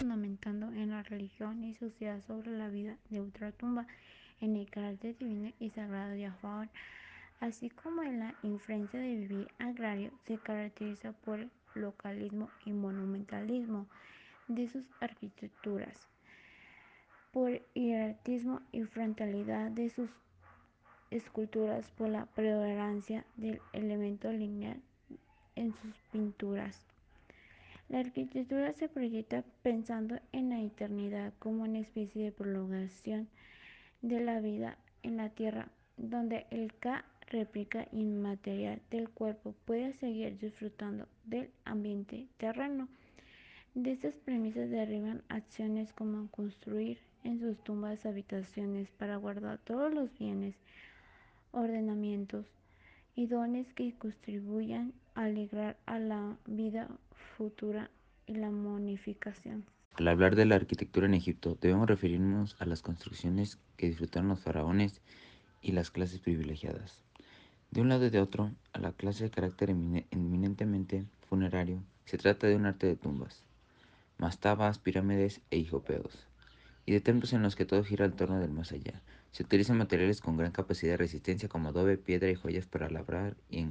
fundamentado en la religión y sociedad sobre la vida de ultratumba, en el carácter divino y sagrado de Afaor, así como en la influencia de vivir agrario, se caracteriza por el localismo y monumentalismo de sus arquitecturas, por hieratismo y frontalidad de sus esculturas, por la preponderancia del elemento lineal en sus pinturas. La arquitectura se proyecta pensando en la eternidad como una especie de prolongación de la vida en la tierra, donde el Ka, réplica inmaterial del cuerpo, puede seguir disfrutando del ambiente terreno. De estas premisas derivan acciones como construir en sus tumbas habitaciones para guardar todos los bienes, ordenamientos y dones que contribuyan a alegrar a la vida futura y la monificación. Al hablar de la arquitectura en Egipto, debemos referirnos a las construcciones que disfrutaron los faraones y las clases privilegiadas. De un lado y de otro, a la clase de carácter eminentemente funerario, se trata de un arte de tumbas, mastabas, pirámides e hijopeos, y de templos en los que todo gira al torno del más allá. Se utilizan materiales con gran capacidad de resistencia como adobe, piedra y joyas para labrar y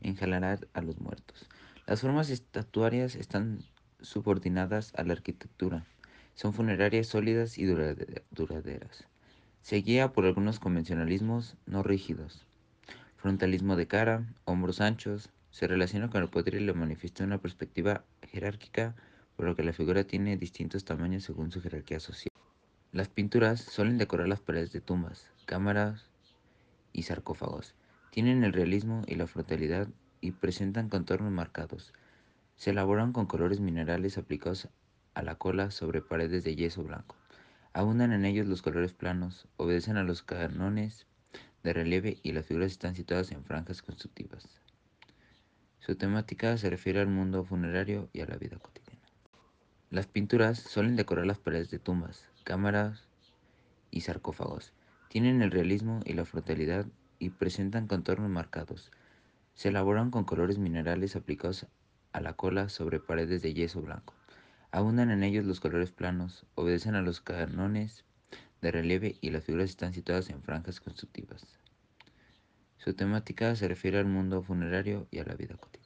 enjalar a los muertos. Las formas estatuarias están subordinadas a la arquitectura. Son funerarias sólidas y duraderas. Se guía por algunos convencionalismos no rígidos. Frontalismo de cara, hombros anchos, se relaciona con el poder y lo manifiesta una perspectiva jerárquica, por lo que la figura tiene distintos tamaños según su jerarquía social. Las pinturas suelen decorar las paredes de tumbas, cámaras y sarcófagos. Tienen el realismo y la frontalidad y presentan contornos marcados. Se elaboran con colores minerales aplicados a la cola sobre paredes de yeso blanco. Abundan en ellos los colores planos, obedecen a los cánones de relieve y las figuras están situadas en franjas constructivas. Su temática se refiere al mundo funerario y a la vida cotidiana. Las pinturas suelen decorar las paredes de tumbas, cámaras y sarcófagos. Tienen el realismo y la frontalidad y presentan contornos marcados. Se elaboran con colores minerales aplicados a la cola sobre paredes de yeso blanco. Abundan en ellos los colores planos, obedecen a los cánones de relieve y las figuras están situadas en franjas constructivas. Su temática se refiere al mundo funerario y a la vida cotidiana.